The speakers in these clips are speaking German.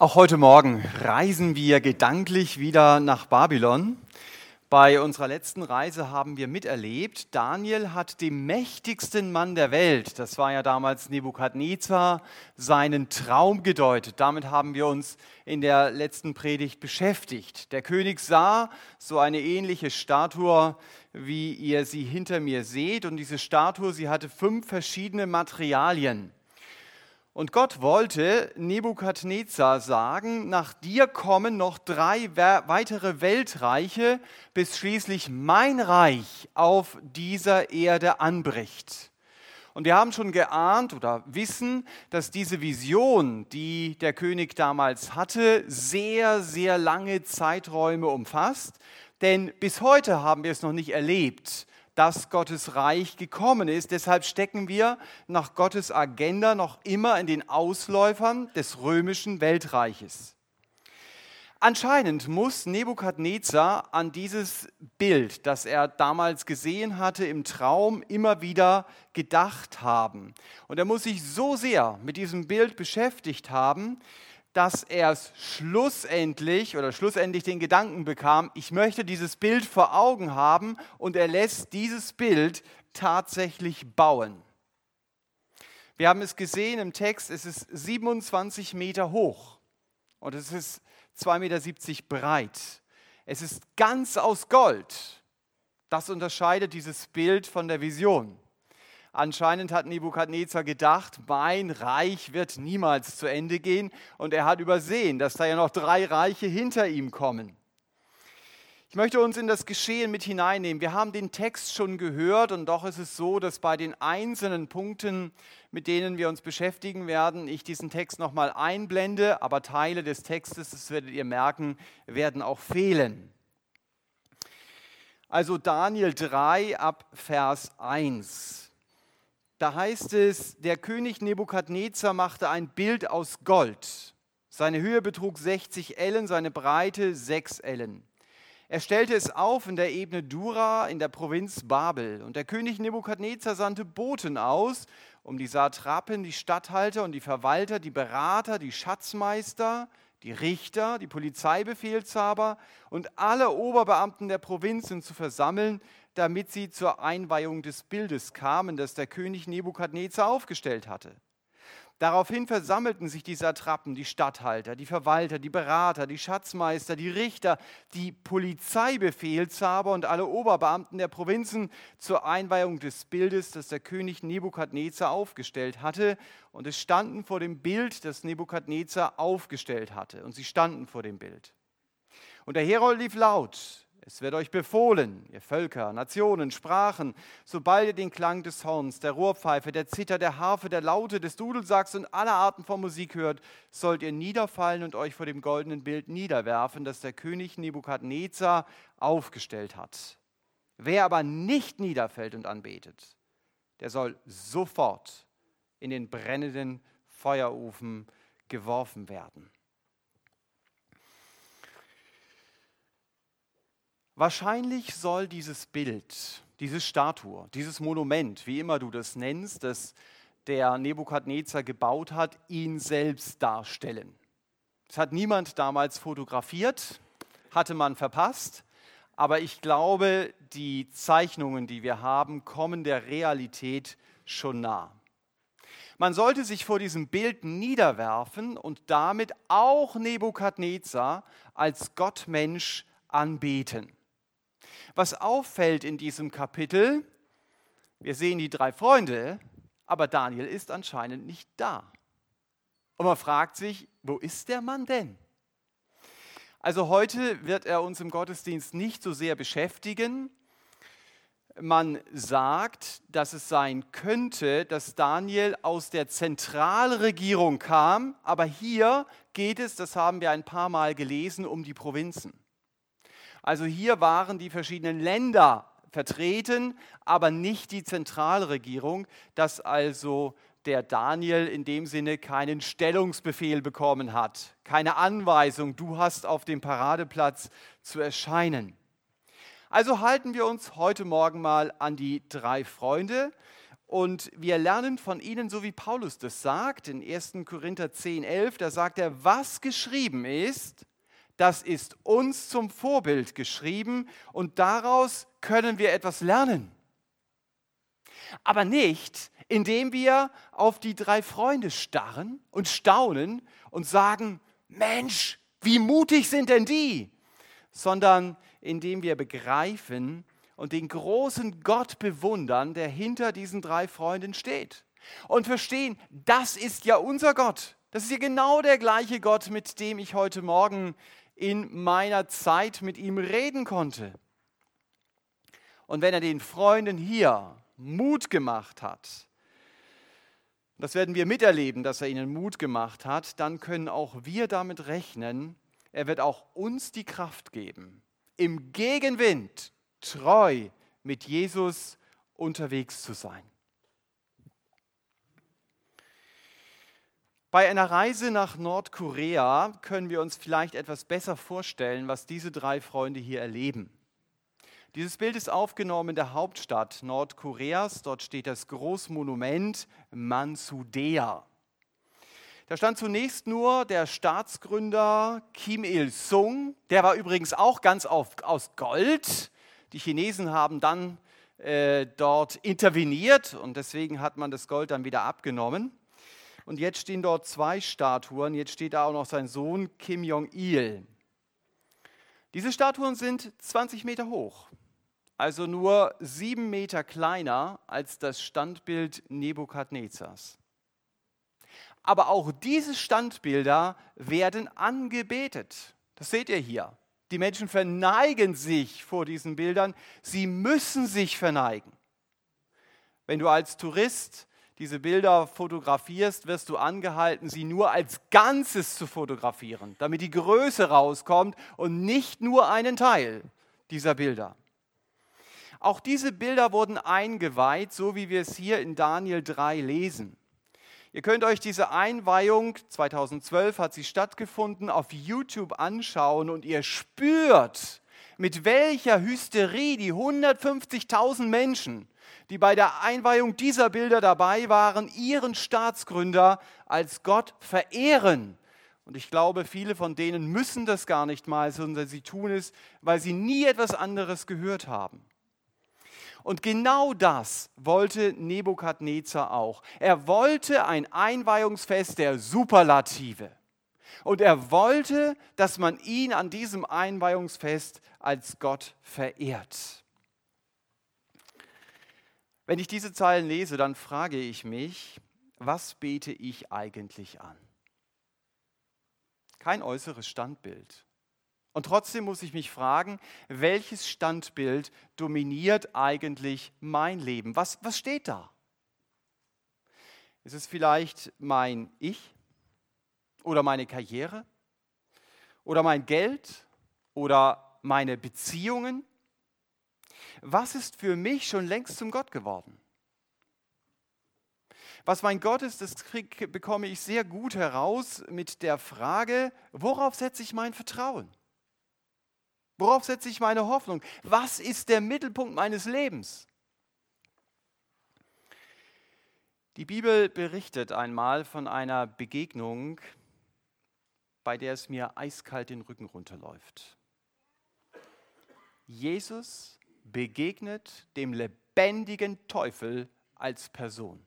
Auch heute Morgen reisen wir gedanklich wieder nach Babylon. Bei unserer letzten Reise haben wir miterlebt, Daniel hat dem mächtigsten Mann der Welt, das war ja damals Nebukadnezar, seinen Traum gedeutet. Damit haben wir uns in der letzten Predigt beschäftigt. Der König sah so eine ähnliche Statue, wie ihr sie hinter mir seht. Und diese Statue, sie hatte fünf verschiedene Materialien. Und Gott wollte Nebukadnezar sagen, nach dir kommen noch drei weitere Weltreiche, bis schließlich mein Reich auf dieser Erde anbricht. Und wir haben schon geahnt oder wissen, dass diese Vision, die der König damals hatte, sehr, sehr lange Zeiträume umfasst. Denn bis heute haben wir es noch nicht erlebt, dass Gottes Reich gekommen ist. Deshalb stecken wir nach Gottes Agenda noch immer in den Ausläufern des römischen Weltreiches. Anscheinend muss Nebukadnezar an dieses Bild, das er damals gesehen hatte im Traum, immer wieder gedacht haben. Und er muss sich so sehr mit diesem Bild beschäftigt haben, dass er es schlussendlich oder schlussendlich den Gedanken bekam, ich möchte dieses Bild vor Augen haben und er lässt dieses Bild tatsächlich bauen. Wir haben es gesehen im Text, es ist 27 Meter hoch und es ist 2,70 Meter breit. Es ist ganz aus Gold. Das unterscheidet dieses Bild von der Vision. Anscheinend hat Nebukadnezar gedacht, mein Reich wird niemals zu Ende gehen und er hat übersehen, dass da ja noch drei Reiche hinter ihm kommen. Ich möchte uns in das Geschehen mit hineinnehmen. Wir haben den Text schon gehört und doch ist es so, dass bei den einzelnen Punkten, mit denen wir uns beschäftigen werden, ich diesen Text nochmal einblende, aber Teile des Textes, das werdet ihr merken, werden auch fehlen. Also Daniel 3 ab Vers 1. Da heißt es, der König Nebukadnezar machte ein Bild aus Gold. Seine Höhe betrug 60 Ellen, seine Breite 6 Ellen. Er stellte es auf in der Ebene Dura in der Provinz Babel. Und der König Nebukadnezar sandte Boten aus, um die Satrapen, die Statthalter und die Verwalter, die Berater, die Schatzmeister, die Richter, die Polizeibefehlshaber und alle Oberbeamten der Provinzen zu versammeln, damit sie zur Einweihung des Bildes kamen, das der König Nebukadnezar aufgestellt hatte. Daraufhin versammelten sich die Satrapen, die Statthalter, die Verwalter, die Berater, die Schatzmeister, die Richter, die Polizeibefehlshaber und alle Oberbeamten der Provinzen zur Einweihung des Bildes, das der König Nebukadnezar aufgestellt hatte. Und es standen vor dem Bild, das Nebukadnezar aufgestellt hatte. Und sie standen vor dem Bild. Und der Herold lief laut, es wird euch befohlen, ihr Völker, Nationen, Sprachen, sobald ihr den Klang des Horns, der Rohrpfeife, der Zither, der Harfe, der Laute, des Dudelsacks und aller Arten von Musik hört, sollt ihr niederfallen und euch vor dem goldenen Bild niederwerfen, das der König Nebukadnezar aufgestellt hat. Wer aber nicht niederfällt und anbetet, der soll sofort in den brennenden Feuerofen geworfen werden. Wahrscheinlich soll dieses Bild, diese Statue, dieses Monument, wie immer du das nennst, das der Nebukadnezar gebaut hat, ihn selbst darstellen. Das hat niemand damals fotografiert, hatte man verpasst, aber ich glaube, die Zeichnungen, die wir haben, kommen der Realität schon nah. Man sollte sich vor diesem Bild niederwerfen und damit auch Nebukadnezar als Gottmensch anbeten. Was auffällt in diesem Kapitel, wir sehen die drei Freunde, aber Daniel ist anscheinend nicht da. Und man fragt sich, wo ist der Mann denn? Also heute wird er uns im Gottesdienst nicht so sehr beschäftigen. Man sagt, dass es sein könnte, dass Daniel aus der Zentralregierung kam, aber hier geht es, das haben wir ein paar Mal gelesen, um die Provinzen. Also hier waren die verschiedenen Länder vertreten, aber nicht die Zentralregierung, dass also der Daniel in dem Sinne keinen Stellungsbefehl bekommen hat, keine Anweisung, du hast auf dem Paradeplatz zu erscheinen. Also halten wir uns heute Morgen mal an die drei Freunde Und wir lernen von ihnen, so wie Paulus das sagt, in 1. Korinther 10, 11, da sagt er, was geschrieben ist, das ist uns zum Vorbild geschrieben und daraus können wir etwas lernen. Aber nicht, indem wir auf die drei Freunde starren und staunen und sagen, Mensch, wie mutig sind denn die? Sondern indem wir begreifen, und den großen Gott bewundern, der hinter diesen drei Freunden steht. Und verstehen, das ist ja unser Gott. Das ist ja genau der gleiche Gott, mit dem ich heute Morgen in meiner Zeit mit ihm reden konnte. Und wenn er den Freunden hier Mut gemacht hat, das werden wir miterleben, dass er ihnen Mut gemacht hat, dann können auch wir damit rechnen, er wird auch uns die Kraft geben, im Gegenwind treu mit Jesus unterwegs zu sein. Bei einer Reise nach Nordkorea können wir uns vielleicht etwas besser vorstellen, was diese drei Freunde hier erleben. Dieses Bild ist aufgenommen in der Hauptstadt Nordkoreas. Dort steht das Großmonument Mansudea. Da stand zunächst nur der Staatsgründer Kim Il-sung. Der war übrigens auch ganz auf, aus Gold. Die Chinesen haben dann äh, dort interveniert und deswegen hat man das Gold dann wieder abgenommen. Und jetzt stehen dort zwei Statuen. Jetzt steht da auch noch sein Sohn Kim Jong-il. Diese Statuen sind 20 Meter hoch, also nur sieben Meter kleiner als das Standbild Nebukadnezars. Aber auch diese Standbilder werden angebetet. Das seht ihr hier. Die Menschen verneigen sich vor diesen Bildern. Sie müssen sich verneigen. Wenn du als Tourist diese Bilder fotografierst, wirst du angehalten, sie nur als Ganzes zu fotografieren, damit die Größe rauskommt und nicht nur einen Teil dieser Bilder. Auch diese Bilder wurden eingeweiht, so wie wir es hier in Daniel 3 lesen. Ihr könnt euch diese Einweihung, 2012 hat sie stattgefunden, auf YouTube anschauen und ihr spürt, mit welcher Hysterie die 150.000 Menschen, die bei der Einweihung dieser Bilder dabei waren, ihren Staatsgründer als Gott verehren. Und ich glaube, viele von denen müssen das gar nicht mal, sondern sie tun es, weil sie nie etwas anderes gehört haben. Und genau das wollte Nebukadnezar auch. Er wollte ein Einweihungsfest der Superlative. Und er wollte, dass man ihn an diesem Einweihungsfest als Gott verehrt. Wenn ich diese Zeilen lese, dann frage ich mich, was bete ich eigentlich an? Kein äußeres Standbild, und trotzdem muss ich mich fragen, welches Standbild dominiert eigentlich mein Leben? Was, was steht da? Ist es vielleicht mein Ich oder meine Karriere oder mein Geld oder meine Beziehungen? Was ist für mich schon längst zum Gott geworden? Was mein Gott ist, das bekomme ich sehr gut heraus mit der Frage, worauf setze ich mein Vertrauen? Worauf setze ich meine Hoffnung? Was ist der Mittelpunkt meines Lebens? Die Bibel berichtet einmal von einer Begegnung, bei der es mir eiskalt den Rücken runterläuft. Jesus begegnet dem lebendigen Teufel als Person.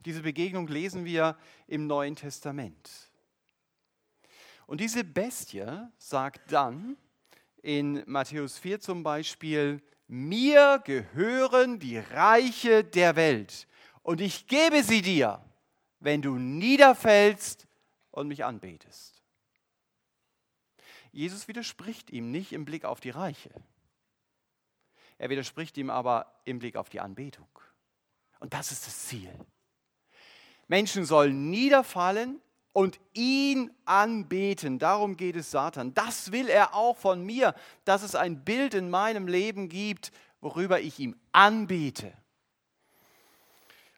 Diese Begegnung lesen wir im Neuen Testament. Und diese Bestie sagt dann in Matthäus 4 zum Beispiel, mir gehören die Reiche der Welt und ich gebe sie dir, wenn du niederfällst und mich anbetest. Jesus widerspricht ihm nicht im Blick auf die Reiche. Er widerspricht ihm aber im Blick auf die Anbetung. Und das ist das Ziel. Menschen sollen niederfallen und ihn anbeten. Darum geht es Satan. Das will er auch von mir, dass es ein Bild in meinem Leben gibt, worüber ich ihm anbete.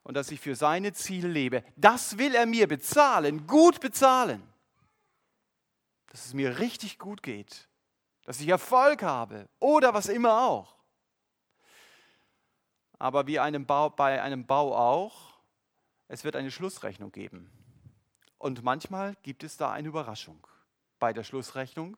Und dass ich für seine Ziele lebe. Das will er mir bezahlen, gut bezahlen. Dass es mir richtig gut geht. Dass ich Erfolg habe oder was immer auch. Aber wie einem Bau, bei einem Bau auch, es wird eine Schlussrechnung geben. Und manchmal gibt es da eine Überraschung bei der Schlussrechnung.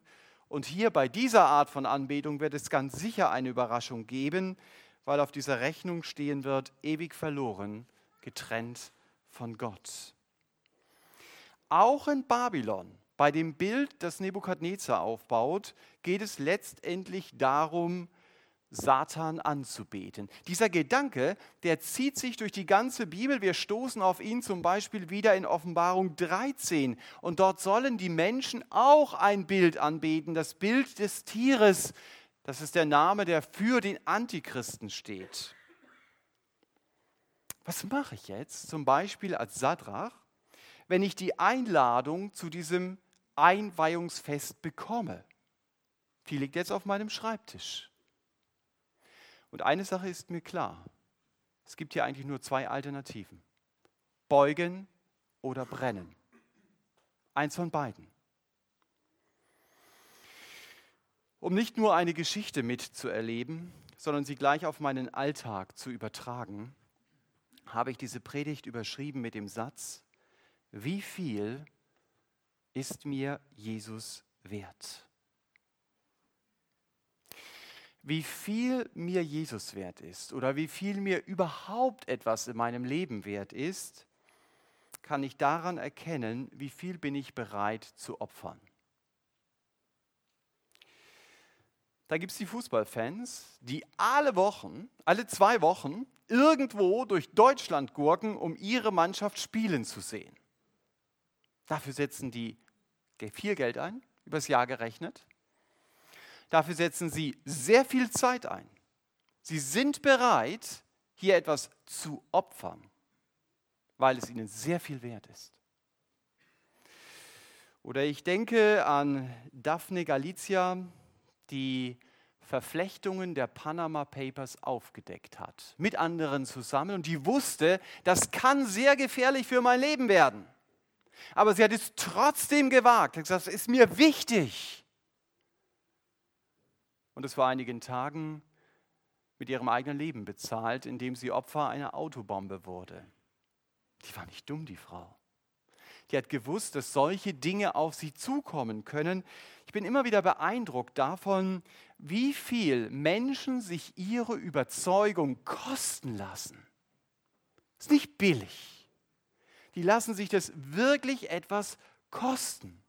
Und hier bei dieser Art von Anbetung wird es ganz sicher eine Überraschung geben, weil auf dieser Rechnung stehen wird, ewig verloren, getrennt von Gott. Auch in Babylon, bei dem Bild, das Nebukadnezar aufbaut, geht es letztendlich darum, Satan anzubeten. Dieser Gedanke, der zieht sich durch die ganze Bibel. Wir stoßen auf ihn zum Beispiel wieder in Offenbarung 13. Und dort sollen die Menschen auch ein Bild anbeten, das Bild des Tieres. Das ist der Name, der für den Antichristen steht. Was mache ich jetzt zum Beispiel als Sadrach, wenn ich die Einladung zu diesem Einweihungsfest bekomme? Die liegt jetzt auf meinem Schreibtisch. Und eine Sache ist mir klar. Es gibt hier eigentlich nur zwei Alternativen. Beugen oder brennen. Eins von beiden. Um nicht nur eine Geschichte mitzuerleben, sondern sie gleich auf meinen Alltag zu übertragen, habe ich diese Predigt überschrieben mit dem Satz, wie viel ist mir Jesus wert? Wie viel mir Jesus wert ist oder wie viel mir überhaupt etwas in meinem Leben wert ist, kann ich daran erkennen, wie viel bin ich bereit zu opfern. Da gibt es die Fußballfans, die alle Wochen, alle zwei Wochen irgendwo durch Deutschland gurken, um ihre Mannschaft spielen zu sehen. Dafür setzen die viel Geld ein, übers Jahr gerechnet. Dafür setzen sie sehr viel Zeit ein. Sie sind bereit, hier etwas zu opfern, weil es ihnen sehr viel wert ist. Oder ich denke an Daphne Galizia, die Verflechtungen der Panama Papers aufgedeckt hat, mit anderen zusammen. Und die wusste, das kann sehr gefährlich für mein Leben werden. Aber sie hat es trotzdem gewagt. Sie hat gesagt, es ist mir wichtig. Und es vor einigen Tagen mit ihrem eigenen Leben bezahlt, indem sie Opfer einer Autobombe wurde. Die war nicht dumm, die Frau. Die hat gewusst, dass solche Dinge auf sie zukommen können. Ich bin immer wieder beeindruckt davon, wie viel Menschen sich ihre Überzeugung kosten lassen. Ist nicht billig. Die lassen sich das wirklich etwas kosten.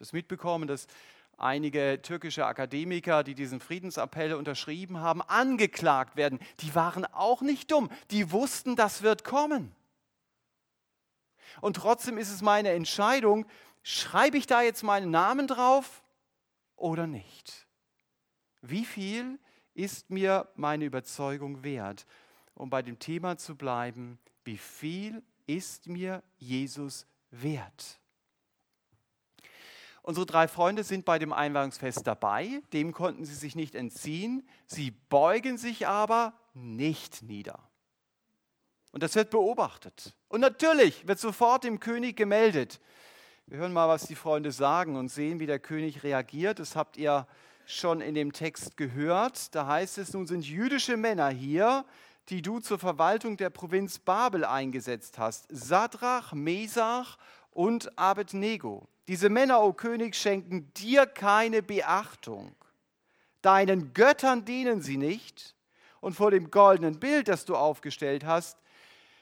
Das mitbekommen, dass einige türkische Akademiker, die diesen Friedensappell unterschrieben haben, angeklagt werden. Die waren auch nicht dumm. Die wussten, das wird kommen. Und trotzdem ist es meine Entscheidung, schreibe ich da jetzt meinen Namen drauf oder nicht? Wie viel ist mir meine Überzeugung wert? Um bei dem Thema zu bleiben, wie viel ist mir Jesus wert? Unsere drei Freunde sind bei dem Einweihungsfest dabei, dem konnten sie sich nicht entziehen, sie beugen sich aber nicht nieder. Und das wird beobachtet. Und natürlich wird sofort dem König gemeldet. Wir hören mal, was die Freunde sagen und sehen, wie der König reagiert. Das habt ihr schon in dem Text gehört. Da heißt es, nun sind jüdische Männer hier, die du zur Verwaltung der Provinz Babel eingesetzt hast. Sadrach, Mesach und Abednego. Diese Männer, o oh König, schenken dir keine Beachtung. Deinen Göttern dienen sie nicht und vor dem goldenen Bild, das du aufgestellt hast,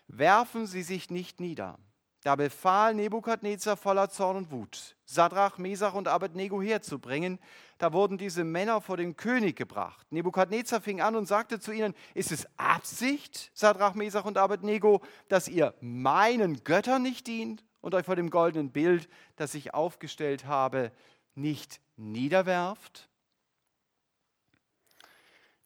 werfen sie sich nicht nieder. Da befahl Nebukadnezar voller Zorn und Wut, Sadrach, Mesach und Abednego herzubringen. Da wurden diese Männer vor den König gebracht. Nebukadnezar fing an und sagte zu ihnen: Ist es Absicht, Sadrach, Mesach und Abednego, dass ihr meinen Göttern nicht dient? Und euch vor dem goldenen Bild, das ich aufgestellt habe, nicht niederwerft?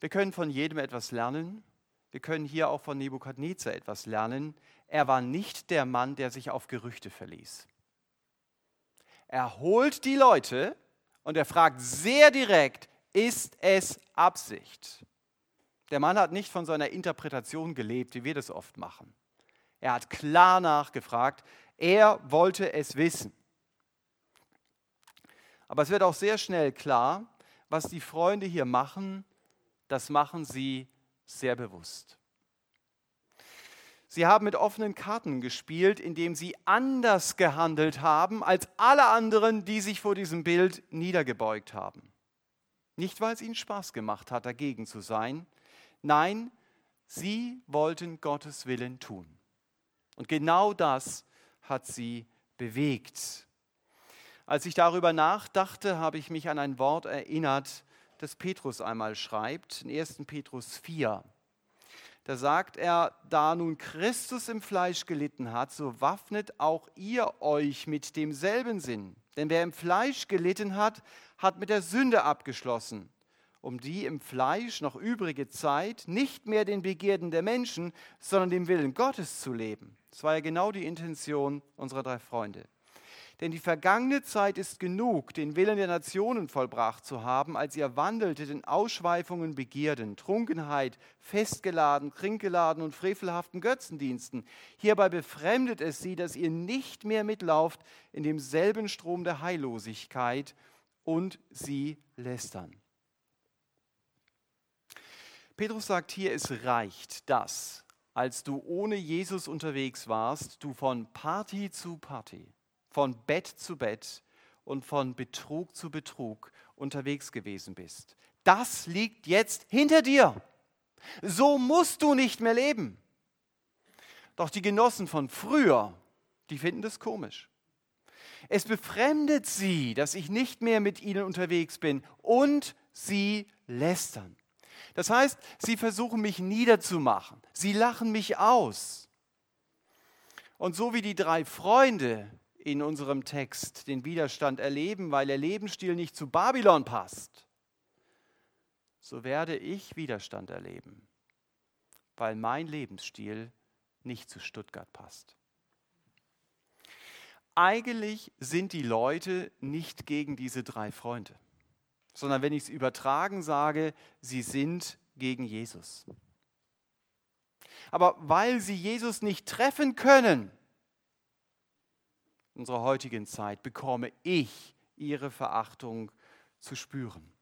Wir können von jedem etwas lernen. Wir können hier auch von Nebukadnezar etwas lernen. Er war nicht der Mann, der sich auf Gerüchte verließ. Er holt die Leute und er fragt sehr direkt, ist es Absicht? Der Mann hat nicht von seiner Interpretation gelebt, wie wir das oft machen. Er hat klar nachgefragt, er wollte es wissen. Aber es wird auch sehr schnell klar, was die Freunde hier machen, das machen sie sehr bewusst. Sie haben mit offenen Karten gespielt, indem sie anders gehandelt haben als alle anderen, die sich vor diesem Bild niedergebeugt haben. Nicht, weil es ihnen Spaß gemacht hat, dagegen zu sein. Nein, sie wollten Gottes Willen tun. Und genau das hat sie bewegt. Als ich darüber nachdachte, habe ich mich an ein Wort erinnert, das Petrus einmal schreibt, in 1. Petrus 4. Da sagt er, da nun Christus im Fleisch gelitten hat, so waffnet auch ihr euch mit demselben Sinn. Denn wer im Fleisch gelitten hat, hat mit der Sünde abgeschlossen, um die im Fleisch noch übrige Zeit nicht mehr den Begierden der Menschen, sondern dem Willen Gottes zu leben. Das war ja genau die Intention unserer drei Freunde. Denn die vergangene Zeit ist genug, den Willen der Nationen vollbracht zu haben, als ihr wandeltet in Ausschweifungen, Begierden, Trunkenheit, festgeladen, trinkgeladen und frevelhaften Götzendiensten. Hierbei befremdet es sie, dass ihr nicht mehr mitlauft in demselben Strom der Heillosigkeit und sie lästern. Petrus sagt hier, es reicht, dass, als du ohne Jesus unterwegs warst, du von Party zu Party von Bett zu Bett und von Betrug zu Betrug unterwegs gewesen bist. Das liegt jetzt hinter dir. So musst du nicht mehr leben. Doch die Genossen von früher, die finden das komisch. Es befremdet sie, dass ich nicht mehr mit ihnen unterwegs bin und sie lästern. Das heißt, sie versuchen mich niederzumachen. Sie lachen mich aus. Und so wie die drei Freunde in unserem Text den Widerstand erleben, weil der Lebensstil nicht zu Babylon passt, so werde ich Widerstand erleben, weil mein Lebensstil nicht zu Stuttgart passt. Eigentlich sind die Leute nicht gegen diese drei Freunde, sondern wenn ich es übertragen sage, sie sind gegen Jesus. Aber weil sie Jesus nicht treffen können, unserer heutigen Zeit bekomme ich ihre Verachtung zu spüren.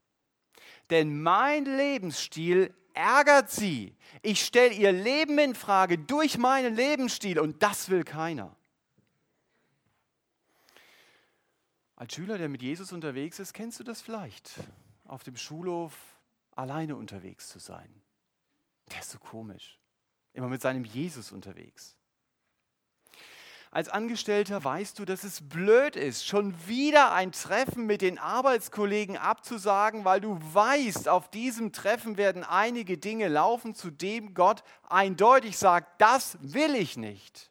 Denn mein Lebensstil ärgert sie. Ich stelle ihr Leben in Frage durch meinen Lebensstil und das will keiner. Als Schüler, der mit Jesus unterwegs ist, kennst du das vielleicht, auf dem Schulhof alleine unterwegs zu sein. Der ist so komisch. Immer mit seinem Jesus unterwegs. Als Angestellter weißt du, dass es blöd ist, schon wieder ein Treffen mit den Arbeitskollegen abzusagen, weil du weißt, auf diesem Treffen werden einige Dinge laufen, zu dem Gott eindeutig sagt, das will ich nicht.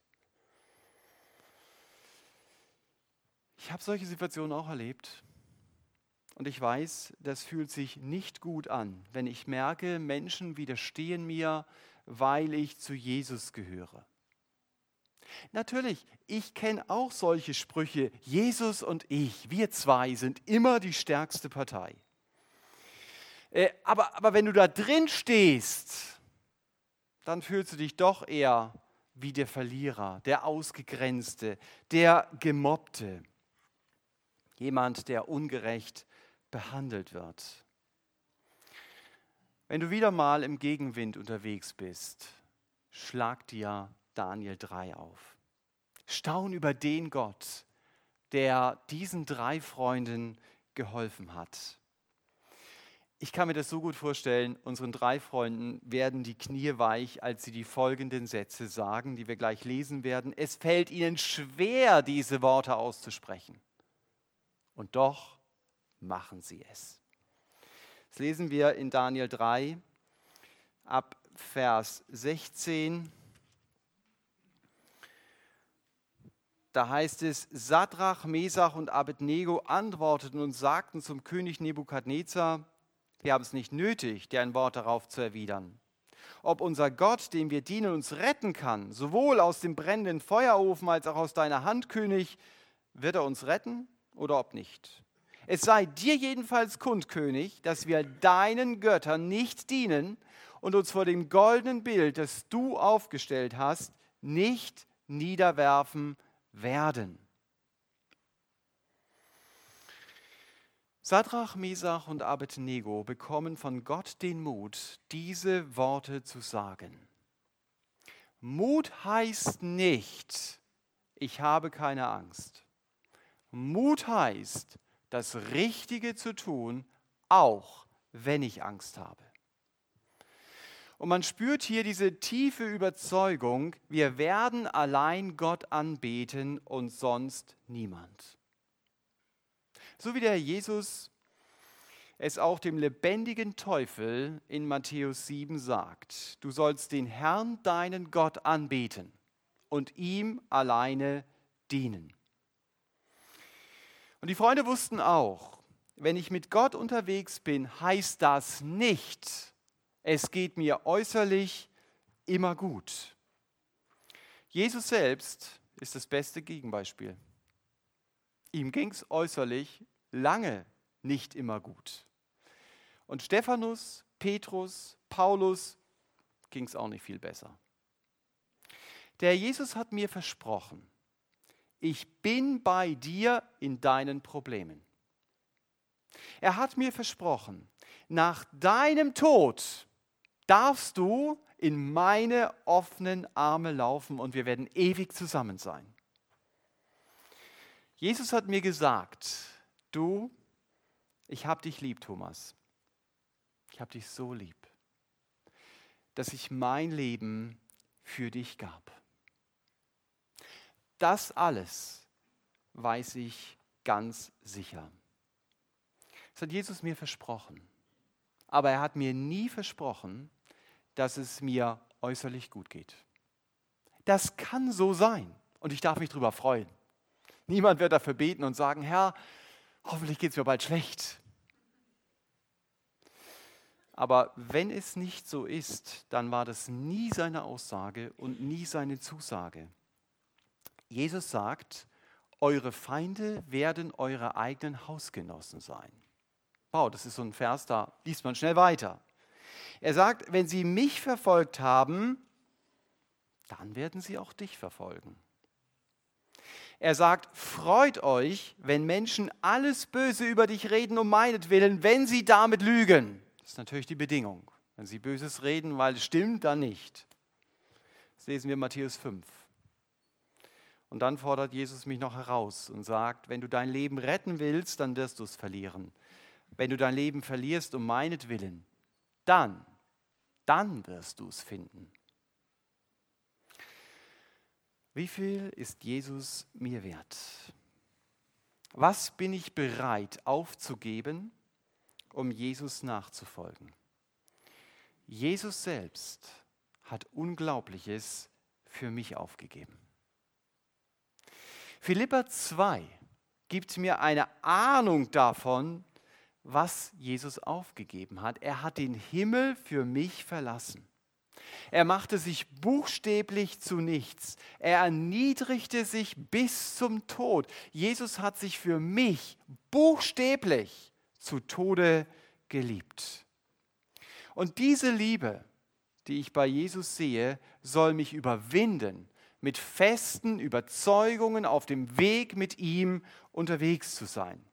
Ich habe solche Situationen auch erlebt. Und ich weiß, das fühlt sich nicht gut an, wenn ich merke, Menschen widerstehen mir, weil ich zu Jesus gehöre. Natürlich, ich kenne auch solche Sprüche. Jesus und ich, wir zwei sind immer die stärkste Partei. Äh, aber, aber wenn du da drin stehst, dann fühlst du dich doch eher wie der Verlierer, der Ausgegrenzte, der Gemobbte. Jemand, der ungerecht behandelt wird. Wenn du wieder mal im Gegenwind unterwegs bist, schlag dir Daniel 3 auf. Staun über den Gott, der diesen drei Freunden geholfen hat. Ich kann mir das so gut vorstellen, unseren drei Freunden werden die Knie weich, als sie die folgenden Sätze sagen, die wir gleich lesen werden. Es fällt ihnen schwer, diese Worte auszusprechen. Und doch machen sie es. Das lesen wir in Daniel 3 ab Vers 16 Da heißt es, Sadrach, Mesach und Abednego antworteten und sagten zum König Nebukadnezar, wir haben es nicht nötig, dir ein Wort darauf zu erwidern. Ob unser Gott, dem wir dienen, uns retten kann, sowohl aus dem brennenden Feuerofen als auch aus deiner Hand, König, wird er uns retten oder ob nicht? Es sei dir jedenfalls kund, König, dass wir deinen Göttern nicht dienen und uns vor dem goldenen Bild, das du aufgestellt hast, nicht niederwerfen werden. Sadrach, Mesach und Abednego bekommen von Gott den Mut, diese Worte zu sagen. Mut heißt nicht, ich habe keine Angst. Mut heißt, das Richtige zu tun, auch wenn ich Angst habe. Und man spürt hier diese tiefe Überzeugung, wir werden allein Gott anbeten und sonst niemand. So wie der Jesus es auch dem lebendigen Teufel in Matthäus 7 sagt, du sollst den Herrn, deinen Gott, anbeten und ihm alleine dienen. Und die Freunde wussten auch, wenn ich mit Gott unterwegs bin, heißt das nicht, es geht mir äußerlich immer gut. Jesus selbst ist das beste Gegenbeispiel. Ihm ging es äußerlich lange nicht immer gut. Und Stephanus, Petrus, Paulus ging es auch nicht viel besser. Der Jesus hat mir versprochen, ich bin bei dir in deinen Problemen. Er hat mir versprochen, nach deinem Tod darfst du in meine offenen Arme laufen und wir werden ewig zusammen sein. Jesus hat mir gesagt, du, ich habe dich lieb, Thomas. Ich habe dich so lieb, dass ich mein Leben für dich gab. Das alles weiß ich ganz sicher. Das hat Jesus mir versprochen. Aber er hat mir nie versprochen, dass es mir äußerlich gut geht. Das kann so sein und ich darf mich darüber freuen. Niemand wird dafür beten und sagen, Herr, hoffentlich geht es mir bald schlecht. Aber wenn es nicht so ist, dann war das nie seine Aussage und nie seine Zusage. Jesus sagt, eure Feinde werden eure eigenen Hausgenossen sein. Wow, das ist so ein Vers, da liest man schnell weiter. Er sagt, wenn sie mich verfolgt haben, dann werden sie auch dich verfolgen. Er sagt, freut euch, wenn Menschen alles Böse über dich reden um meinetwillen, wenn sie damit lügen. Das ist natürlich die Bedingung. Wenn sie Böses reden, weil es stimmt, dann nicht. Das lesen wir Matthäus 5. Und dann fordert Jesus mich noch heraus und sagt, wenn du dein Leben retten willst, dann wirst du es verlieren. Wenn du dein Leben verlierst um meinetwillen, dann, dann wirst du es finden. Wie viel ist Jesus mir wert? Was bin ich bereit aufzugeben, um Jesus nachzufolgen? Jesus selbst hat Unglaubliches für mich aufgegeben. Philippa 2 gibt mir eine Ahnung davon, was Jesus aufgegeben hat. Er hat den Himmel für mich verlassen. Er machte sich buchstäblich zu nichts. Er erniedrigte sich bis zum Tod. Jesus hat sich für mich buchstäblich zu Tode geliebt. Und diese Liebe, die ich bei Jesus sehe, soll mich überwinden, mit festen Überzeugungen auf dem Weg mit ihm unterwegs zu sein.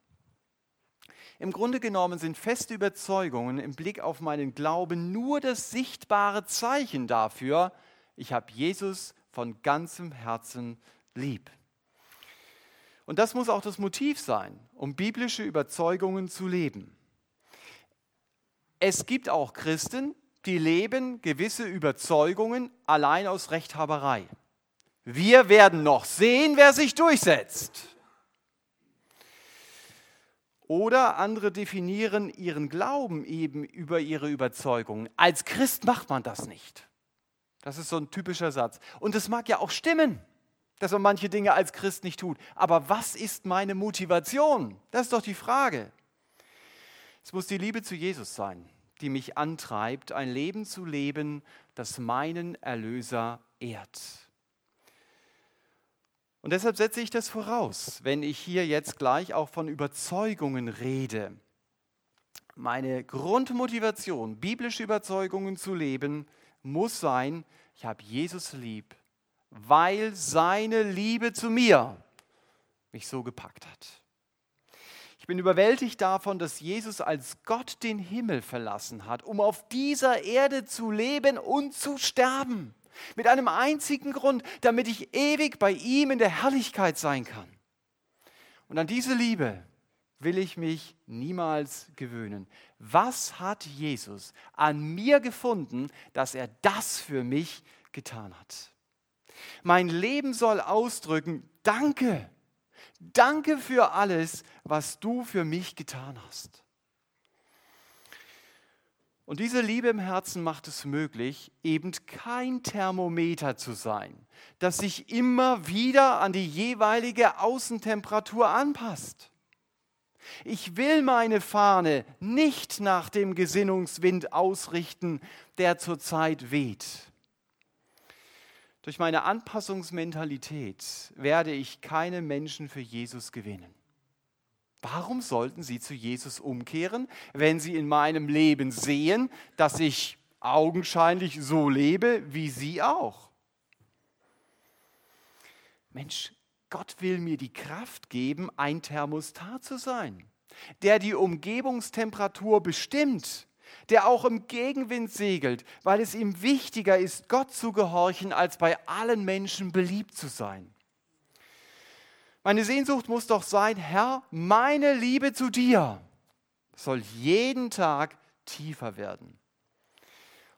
Im Grunde genommen sind feste Überzeugungen im Blick auf meinen Glauben nur das sichtbare Zeichen dafür, ich habe Jesus von ganzem Herzen lieb. Und das muss auch das Motiv sein, um biblische Überzeugungen zu leben. Es gibt auch Christen, die leben gewisse Überzeugungen allein aus Rechthaberei. Wir werden noch sehen, wer sich durchsetzt. Oder andere definieren ihren Glauben eben über ihre Überzeugungen. Als Christ macht man das nicht. Das ist so ein typischer Satz. Und es mag ja auch stimmen, dass man manche Dinge als Christ nicht tut. Aber was ist meine Motivation? Das ist doch die Frage. Es muss die Liebe zu Jesus sein, die mich antreibt, ein Leben zu leben, das meinen Erlöser ehrt. Und deshalb setze ich das voraus, wenn ich hier jetzt gleich auch von Überzeugungen rede. Meine Grundmotivation, biblische Überzeugungen zu leben, muss sein, ich habe Jesus lieb, weil seine Liebe zu mir mich so gepackt hat. Ich bin überwältigt davon, dass Jesus als Gott den Himmel verlassen hat, um auf dieser Erde zu leben und zu sterben. Mit einem einzigen Grund, damit ich ewig bei ihm in der Herrlichkeit sein kann. Und an diese Liebe will ich mich niemals gewöhnen. Was hat Jesus an mir gefunden, dass er das für mich getan hat? Mein Leben soll ausdrücken, danke, danke für alles, was du für mich getan hast. Und diese Liebe im Herzen macht es möglich, eben kein Thermometer zu sein, das sich immer wieder an die jeweilige Außentemperatur anpasst. Ich will meine Fahne nicht nach dem Gesinnungswind ausrichten, der zurzeit weht. Durch meine Anpassungsmentalität werde ich keine Menschen für Jesus gewinnen. Warum sollten sie zu Jesus umkehren, wenn sie in meinem Leben sehen, dass ich augenscheinlich so lebe wie sie auch? Mensch, Gott will mir die Kraft geben, ein Thermostat zu sein, der die Umgebungstemperatur bestimmt, der auch im Gegenwind segelt, weil es ihm wichtiger ist, Gott zu gehorchen, als bei allen Menschen beliebt zu sein. Meine Sehnsucht muss doch sein, Herr, meine Liebe zu dir soll jeden Tag tiefer werden.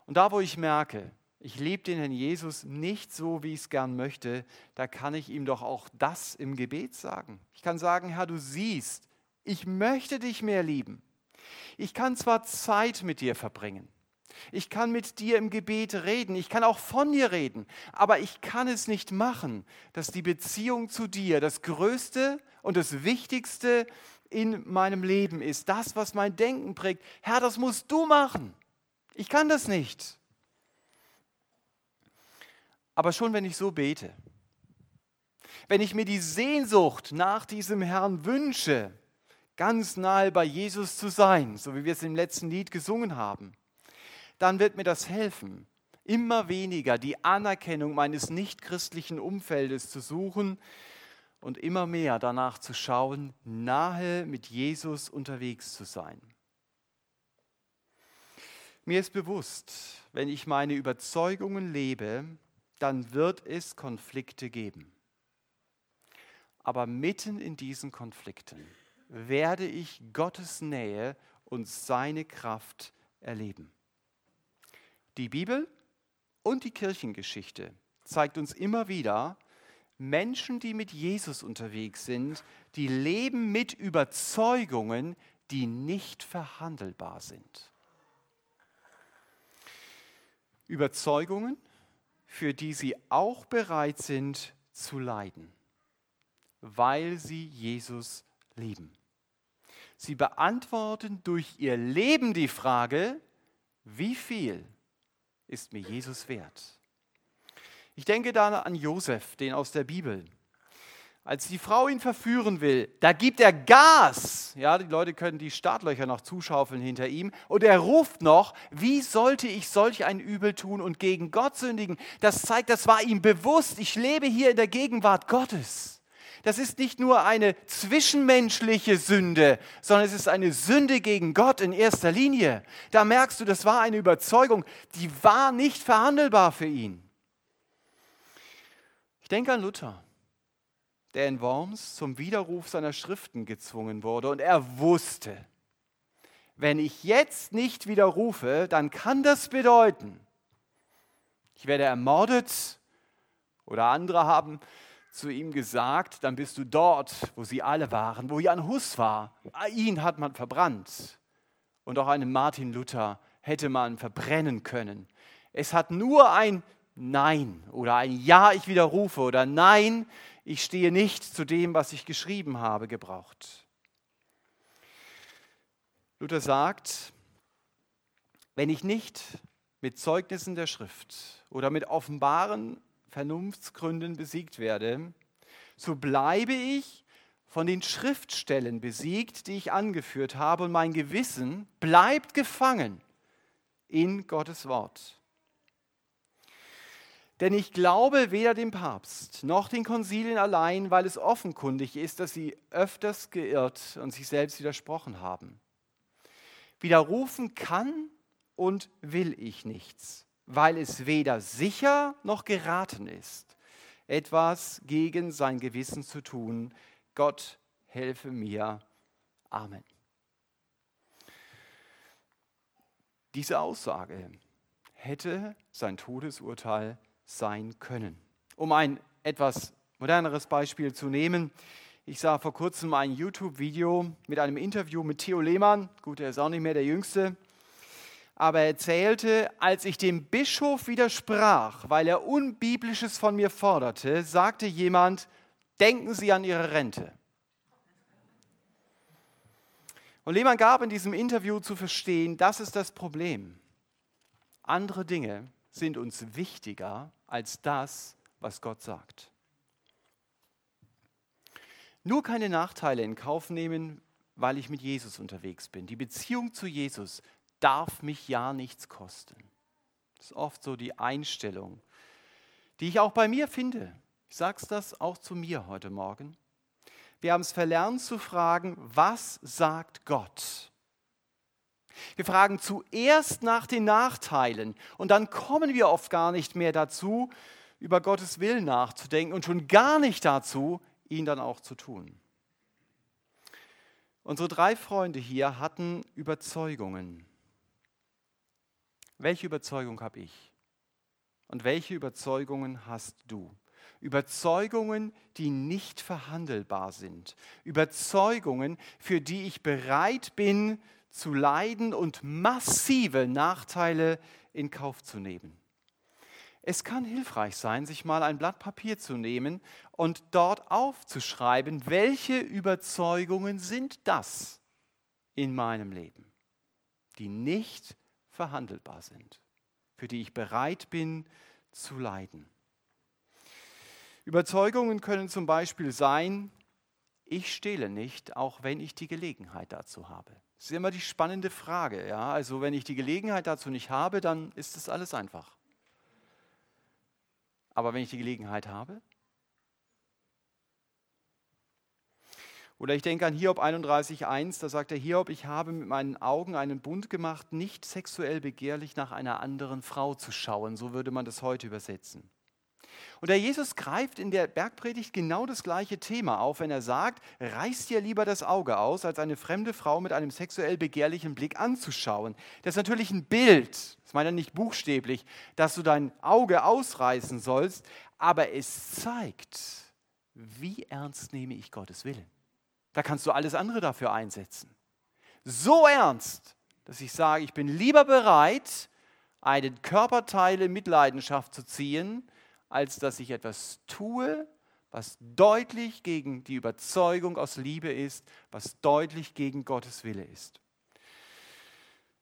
Und da, wo ich merke, ich liebe den Herrn Jesus nicht so, wie ich es gern möchte, da kann ich ihm doch auch das im Gebet sagen. Ich kann sagen, Herr, du siehst, ich möchte dich mehr lieben. Ich kann zwar Zeit mit dir verbringen, ich kann mit dir im Gebet reden, ich kann auch von dir reden, aber ich kann es nicht machen, dass die Beziehung zu dir das Größte und das Wichtigste in meinem Leben ist. Das, was mein Denken prägt. Herr, das musst du machen. Ich kann das nicht. Aber schon wenn ich so bete, wenn ich mir die Sehnsucht nach diesem Herrn wünsche, ganz nahe bei Jesus zu sein, so wie wir es im letzten Lied gesungen haben, dann wird mir das helfen, immer weniger die Anerkennung meines nichtchristlichen Umfeldes zu suchen und immer mehr danach zu schauen, nahe mit Jesus unterwegs zu sein. Mir ist bewusst, wenn ich meine Überzeugungen lebe, dann wird es Konflikte geben. Aber mitten in diesen Konflikten werde ich Gottes Nähe und seine Kraft erleben. Die Bibel und die Kirchengeschichte zeigt uns immer wieder, Menschen, die mit Jesus unterwegs sind, die leben mit Überzeugungen, die nicht verhandelbar sind. Überzeugungen, für die sie auch bereit sind zu leiden, weil sie Jesus lieben. Sie beantworten durch ihr Leben die Frage, wie viel ist mir Jesus wert. Ich denke da an Josef, den aus der Bibel. Als die Frau ihn verführen will, da gibt er Gas. Ja, die Leute können die Startlöcher noch zuschaufeln hinter ihm. Und er ruft noch, wie sollte ich solch ein Übel tun und gegen Gott sündigen? Das zeigt, das war ihm bewusst. Ich lebe hier in der Gegenwart Gottes das ist nicht nur eine zwischenmenschliche Sünde, sondern es ist eine Sünde gegen Gott in erster Linie. Da merkst du, das war eine Überzeugung, die war nicht verhandelbar für ihn. Ich denke an Luther, der in Worms zum Widerruf seiner Schriften gezwungen wurde und er wusste, wenn ich jetzt nicht widerrufe, dann kann das bedeuten, ich werde ermordet oder andere haben zu ihm gesagt, dann bist du dort, wo sie alle waren, wo Jan Hus war. Ihn hat man verbrannt. Und auch einen Martin Luther hätte man verbrennen können. Es hat nur ein Nein oder ein Ja, ich widerrufe oder Nein, ich stehe nicht zu dem, was ich geschrieben habe, gebraucht. Luther sagt, wenn ich nicht mit Zeugnissen der Schrift oder mit offenbaren Vernunftsgründen besiegt werde, so bleibe ich von den Schriftstellen besiegt, die ich angeführt habe, und mein Gewissen bleibt gefangen in Gottes Wort. Denn ich glaube weder dem Papst noch den Konzilien allein, weil es offenkundig ist, dass sie öfters geirrt und sich selbst widersprochen haben. Widerrufen kann und will ich nichts, weil es weder sicher noch geraten ist, etwas gegen sein Gewissen zu tun. Gott helfe mir. Amen. Diese Aussage hätte sein Todesurteil sein können. Um ein etwas moderneres Beispiel zu nehmen, ich sah vor kurzem ein YouTube-Video mit einem Interview mit Theo Lehmann. Gut, er ist auch nicht mehr der Jüngste. Aber er erzählte, als ich dem Bischof widersprach, weil er Unbiblisches von mir forderte, sagte jemand, denken Sie an Ihre Rente. Und Lehmann gab in diesem Interview zu verstehen, das ist das Problem. Andere Dinge sind uns wichtiger als das, was Gott sagt. Nur keine Nachteile in Kauf nehmen, weil ich mit Jesus unterwegs bin. Die Beziehung zu Jesus darf mich ja nichts kosten. Das ist oft so die Einstellung, die ich auch bei mir finde. Ich sage das auch zu mir heute Morgen. Wir haben es verlernt zu fragen, was sagt Gott? Wir fragen zuerst nach den Nachteilen und dann kommen wir oft gar nicht mehr dazu, über Gottes Willen nachzudenken und schon gar nicht dazu, ihn dann auch zu tun. Unsere drei Freunde hier hatten Überzeugungen. Welche Überzeugung habe ich? Und welche Überzeugungen hast du? Überzeugungen, die nicht verhandelbar sind. Überzeugungen, für die ich bereit bin zu leiden und massive Nachteile in Kauf zu nehmen. Es kann hilfreich sein, sich mal ein Blatt Papier zu nehmen und dort aufzuschreiben, welche Überzeugungen sind das in meinem Leben, die nicht verhandelbar sind, für die ich bereit bin zu leiden. Überzeugungen können zum Beispiel sein, ich stehle nicht, auch wenn ich die Gelegenheit dazu habe. Das ist immer die spannende Frage. Ja? Also wenn ich die Gelegenheit dazu nicht habe, dann ist das alles einfach. Aber wenn ich die Gelegenheit habe? Oder ich denke an Hiob 31.1, da sagt der Hiob, ich habe mit meinen Augen einen Bund gemacht, nicht sexuell begehrlich nach einer anderen Frau zu schauen. So würde man das heute übersetzen. Und der Jesus greift in der Bergpredigt genau das gleiche Thema auf, wenn er sagt, reiß dir lieber das Auge aus, als eine fremde Frau mit einem sexuell begehrlichen Blick anzuschauen. Das ist natürlich ein Bild, das meine ich nicht buchstäblich, dass du dein Auge ausreißen sollst, aber es zeigt, wie ernst nehme ich Gottes Willen. Da kannst du alles andere dafür einsetzen. So ernst, dass ich sage, ich bin lieber bereit, einen Körperteil in Mitleidenschaft zu ziehen, als dass ich etwas tue, was deutlich gegen die Überzeugung aus Liebe ist, was deutlich gegen Gottes Wille ist.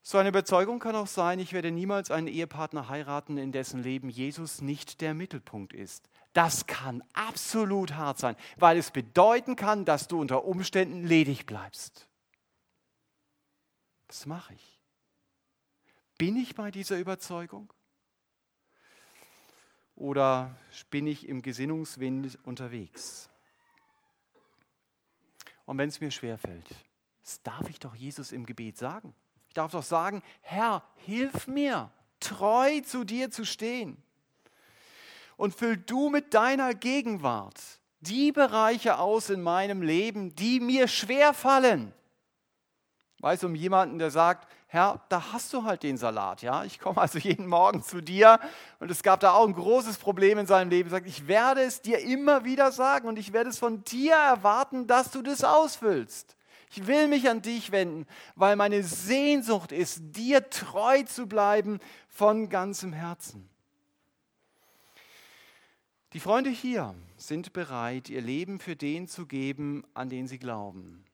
So eine Überzeugung kann auch sein, ich werde niemals einen Ehepartner heiraten, in dessen Leben Jesus nicht der Mittelpunkt ist. Das kann absolut hart sein, weil es bedeuten kann, dass du unter Umständen ledig bleibst. Was mache ich? Bin ich bei dieser Überzeugung? oder bin ich im Gesinnungswind unterwegs? Und wenn es mir schwerfällt, das darf ich doch Jesus im Gebet sagen. Ich darf doch sagen, Herr, hilf mir, treu zu dir zu stehen. Und füll du mit deiner Gegenwart die Bereiche aus in meinem Leben, die mir schwerfallen. Weiß um jemanden, der sagt, Herr, da hast du halt den Salat, ja. Ich komme also jeden Morgen zu dir und es gab da auch ein großes Problem in seinem Leben. Er sagt, ich werde es dir immer wieder sagen und ich werde es von dir erwarten, dass du das ausfüllst. Ich will mich an dich wenden, weil meine Sehnsucht ist, dir treu zu bleiben von ganzem Herzen. Die Freunde hier sind bereit, ihr Leben für den zu geben, an den sie glauben.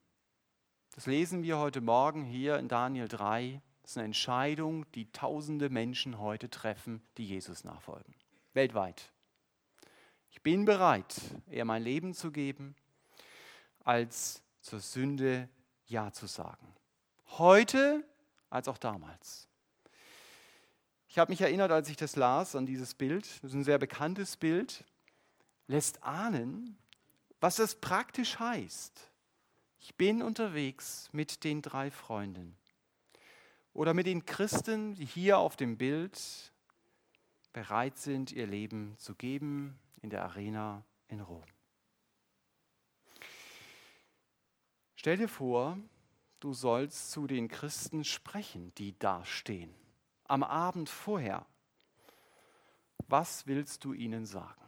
Das lesen wir heute Morgen hier in Daniel 3. Das ist eine Entscheidung, die tausende Menschen heute treffen, die Jesus nachfolgen. Weltweit. Ich bin bereit, eher mein Leben zu geben, als zur Sünde Ja zu sagen. Heute als auch damals. Ich habe mich erinnert, als ich das las, an dieses Bild. Das ist ein sehr bekanntes Bild. Lässt ahnen, was das praktisch heißt. Ich bin unterwegs mit den drei Freunden oder mit den Christen, die hier auf dem Bild bereit sind, ihr Leben zu geben in der Arena in Rom. Stell dir vor, du sollst zu den Christen sprechen, die da stehen, am Abend vorher. Was willst du ihnen sagen?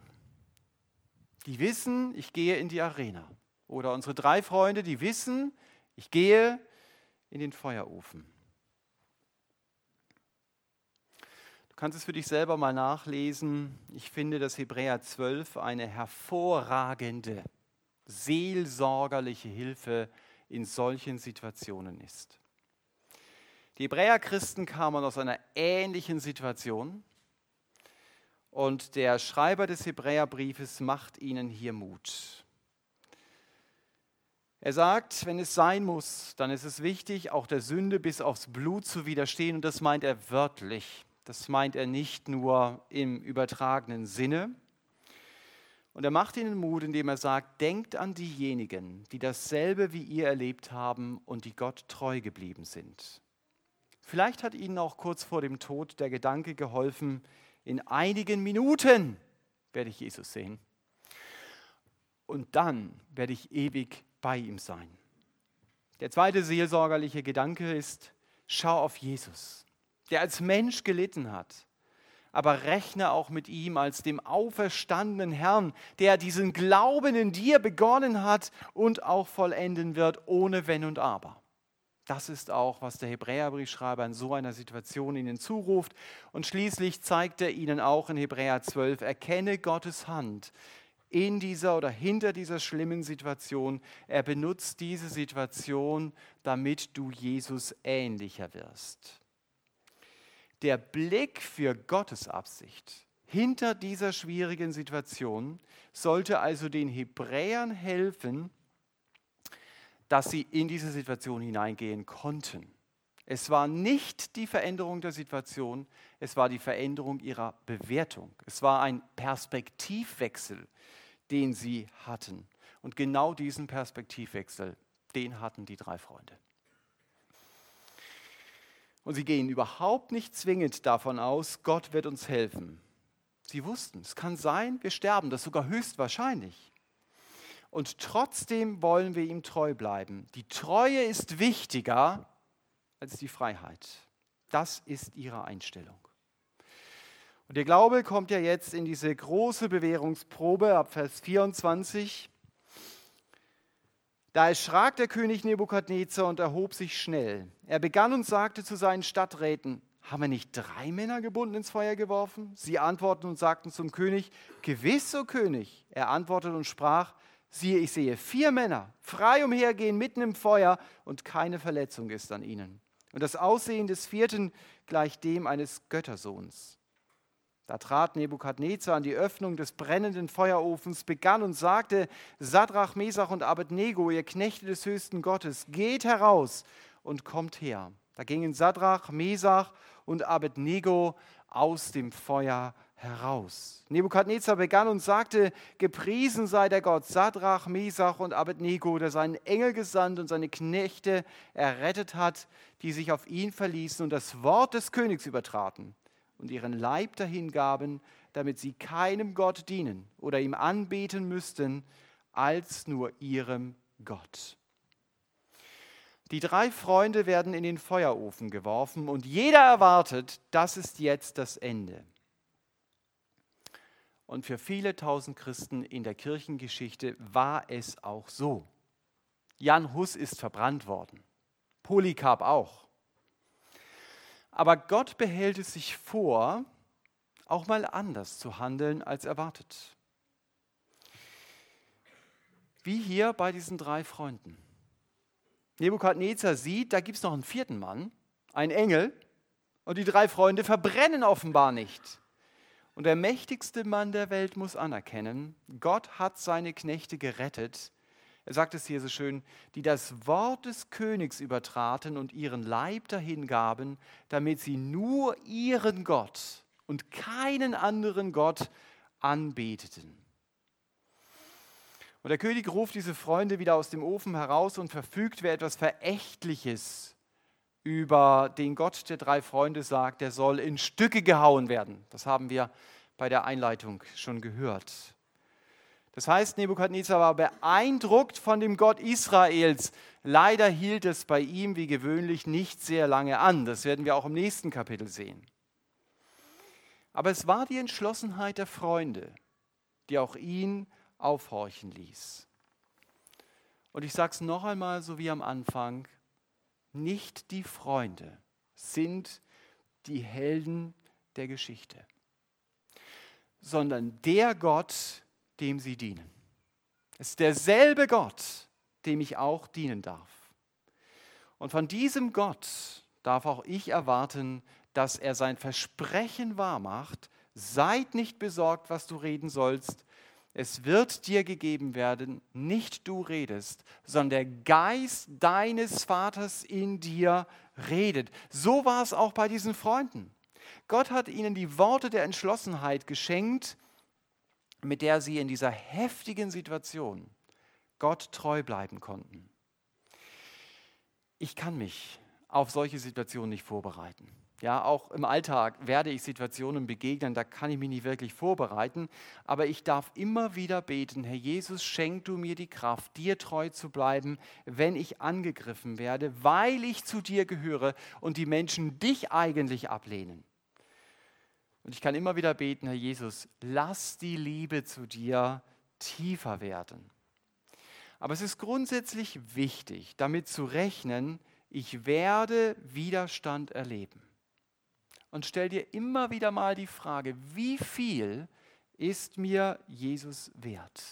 Die wissen, ich gehe in die Arena. Oder unsere drei Freunde, die wissen, ich gehe in den Feuerofen. Du kannst es für dich selber mal nachlesen. Ich finde, dass Hebräer 12 eine hervorragende, seelsorgerliche Hilfe in solchen Situationen ist. Die Hebräer-Christen kamen aus einer ähnlichen Situation und der Schreiber des Hebräerbriefes macht ihnen hier Mut. Er sagt, wenn es sein muss, dann ist es wichtig, auch der Sünde bis aufs Blut zu widerstehen und das meint er wörtlich. Das meint er nicht nur im übertragenen Sinne. Und er macht ihnen Mut, indem er sagt, denkt an diejenigen, die dasselbe wie ihr erlebt haben und die Gott treu geblieben sind. Vielleicht hat ihnen auch kurz vor dem Tod der Gedanke geholfen, in einigen Minuten werde ich Jesus sehen. Und dann werde ich ewig bei ihm sein. Der zweite seelsorgerliche Gedanke ist, schau auf Jesus der als Mensch gelitten hat. Aber rechne auch mit ihm als dem auferstandenen Herrn, der diesen Glauben in dir begonnen hat und auch vollenden wird, ohne Wenn und Aber. Das ist auch, was der Hebräerbriefschreiber in so einer Situation ihnen zuruft. Und schließlich zeigt er ihnen auch in Hebräer 12, erkenne Gottes Hand in dieser oder hinter dieser schlimmen Situation. Er benutzt diese Situation, damit du Jesus ähnlicher wirst der Blick für Gottes Absicht hinter dieser schwierigen Situation sollte also den Hebräern helfen, dass sie in diese Situation hineingehen konnten. Es war nicht die Veränderung der Situation, es war die Veränderung ihrer Bewertung. Es war ein Perspektivwechsel, den sie hatten. Und genau diesen Perspektivwechsel, den hatten die drei Freunde. Und sie gehen überhaupt nicht zwingend davon aus, Gott wird uns helfen. Sie wussten, es kann sein, wir sterben, das ist sogar höchstwahrscheinlich. Und trotzdem wollen wir ihm treu bleiben. Die Treue ist wichtiger als die Freiheit. Das ist ihre Einstellung. Und der Glaube kommt ja jetzt in diese große Bewährungsprobe ab Vers 24. Da erschrak der König Nebukadnezar und erhob sich schnell. Er begann und sagte zu seinen Stadträten, haben wir nicht drei Männer gebunden ins Feuer geworfen? Sie antworteten und sagten zum König, gewiss, o König. Er antwortete und sprach, siehe, ich sehe vier Männer frei umhergehen mitten im Feuer und keine Verletzung ist an ihnen. Und das Aussehen des vierten gleicht dem eines Göttersohns. Da trat Nebukadnezar an die Öffnung des brennenden Feuerofens, begann und sagte, Sadrach, Mesach und Abednego, ihr Knechte des höchsten Gottes, geht heraus und kommt her. Da gingen Sadrach, Mesach und Abednego aus dem Feuer heraus. Nebukadnezar begann und sagte, gepriesen sei der Gott Sadrach, Mesach und Abednego, der seinen Engel gesandt und seine Knechte errettet hat, die sich auf ihn verließen und das Wort des Königs übertraten und ihren Leib dahingaben, damit sie keinem Gott dienen oder ihm anbeten müssten, als nur ihrem Gott. Die drei Freunde werden in den Feuerofen geworfen und jeder erwartet, das ist jetzt das Ende. Und für viele tausend Christen in der Kirchengeschichte war es auch so. Jan Hus ist verbrannt worden, Polycarp auch. Aber Gott behält es sich vor, auch mal anders zu handeln als erwartet. Wie hier bei diesen drei Freunden. Nebukadnezar sieht, da gibt es noch einen vierten Mann, einen Engel, und die drei Freunde verbrennen offenbar nicht. Und der mächtigste Mann der Welt muss anerkennen, Gott hat seine Knechte gerettet, Er sagt es hier so schön, die das Wort des Königs übertraten und ihren Leib dahingaben, damit sie nur ihren Gott und keinen anderen Gott anbeteten. Und der König ruft diese Freunde wieder aus dem Ofen heraus und verfügt, wer etwas Verächtliches über den Gott der drei Freunde sagt, der soll in Stücke gehauen werden. Das haben wir bei der Einleitung schon gehört. Das heißt, Nebukadnezar war beeindruckt von dem Gott Israels. Leider hielt es bei ihm wie gewöhnlich nicht sehr lange an. Das werden wir auch im nächsten Kapitel sehen. Aber es war die Entschlossenheit der Freunde, die auch ihn aufhorchen ließ. Und ich sage es noch einmal, so wie am Anfang, nicht die Freunde sind die Helden der Geschichte, sondern der Gott, dem sie dienen. Es ist derselbe Gott, dem ich auch dienen darf. Und von diesem Gott darf auch ich erwarten, dass er sein Versprechen wahrmacht. Seid nicht besorgt, was du reden sollst. Es wird dir gegeben werden, nicht du redest, sondern der Geist deines Vaters in dir redet. So war es auch bei diesen Freunden. Gott hat ihnen die Worte der Entschlossenheit geschenkt, mit der sie in dieser heftigen Situation Gott treu bleiben konnten. Ich kann mich auf solche Situationen nicht vorbereiten. Ja, auch im Alltag werde ich Situationen begegnen, da kann ich mich nicht wirklich vorbereiten, aber ich darf immer wieder beten, Herr Jesus, schenk du mir die Kraft, dir treu zu bleiben, wenn ich angegriffen werde, weil ich zu dir gehöre und die Menschen dich eigentlich ablehnen. Und ich kann immer wieder beten, Herr Jesus, lass die Liebe zu dir tiefer werden. Aber es ist grundsätzlich wichtig, damit zu rechnen, ich werde Widerstand erleben. Und stell dir immer wieder mal die Frage, wie viel ist mir Jesus wert?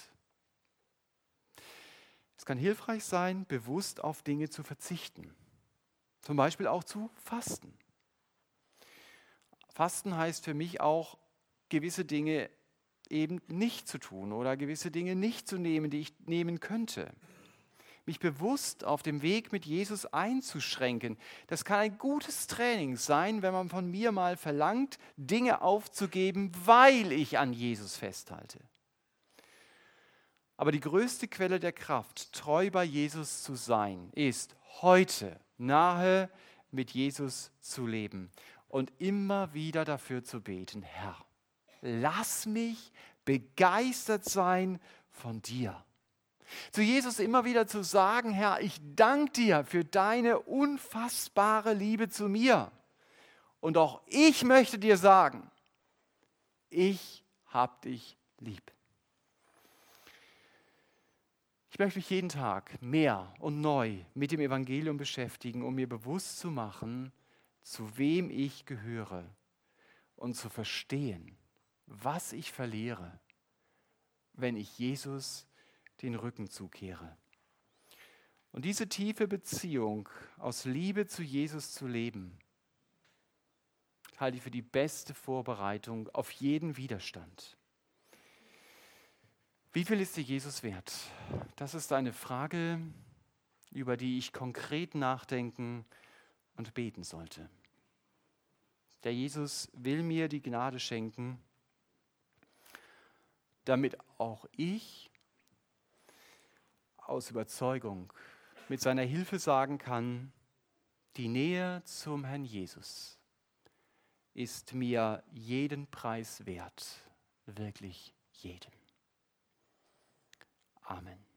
Es kann hilfreich sein, bewusst auf Dinge zu verzichten. Zum Beispiel auch zu fasten. Fasten heißt für mich auch, gewisse Dinge eben nicht zu tun oder gewisse Dinge nicht zu nehmen, die ich nehmen könnte. Mich bewusst auf dem Weg mit Jesus einzuschränken, das kann ein gutes Training sein, wenn man von mir mal verlangt, Dinge aufzugeben, weil ich an Jesus festhalte. Aber die größte Quelle der Kraft, treu bei Jesus zu sein, ist heute nahe mit Jesus zu leben und immer wieder dafür zu beten, Herr, lass mich begeistert sein von dir. Zu Jesus immer wieder zu sagen, Herr, ich danke dir für deine unfassbare Liebe zu mir. Und auch ich möchte dir sagen, ich hab dich lieb. Ich möchte mich jeden Tag mehr und neu mit dem Evangelium beschäftigen, um mir bewusst zu machen, zu wem ich gehöre und zu verstehen, was ich verliere, wenn ich Jesus den Rücken zukehre. Und diese tiefe Beziehung aus Liebe zu Jesus zu leben, halte ich für die beste Vorbereitung auf jeden Widerstand. Wie viel ist dir Jesus wert? Das ist eine Frage, über die ich konkret nachdenken und beten sollte. Der Jesus will mir die Gnade schenken, damit auch ich aus Überzeugung mit seiner Hilfe sagen kann, die Nähe zum Herrn Jesus ist mir jeden Preis wert, wirklich jeden. Amen.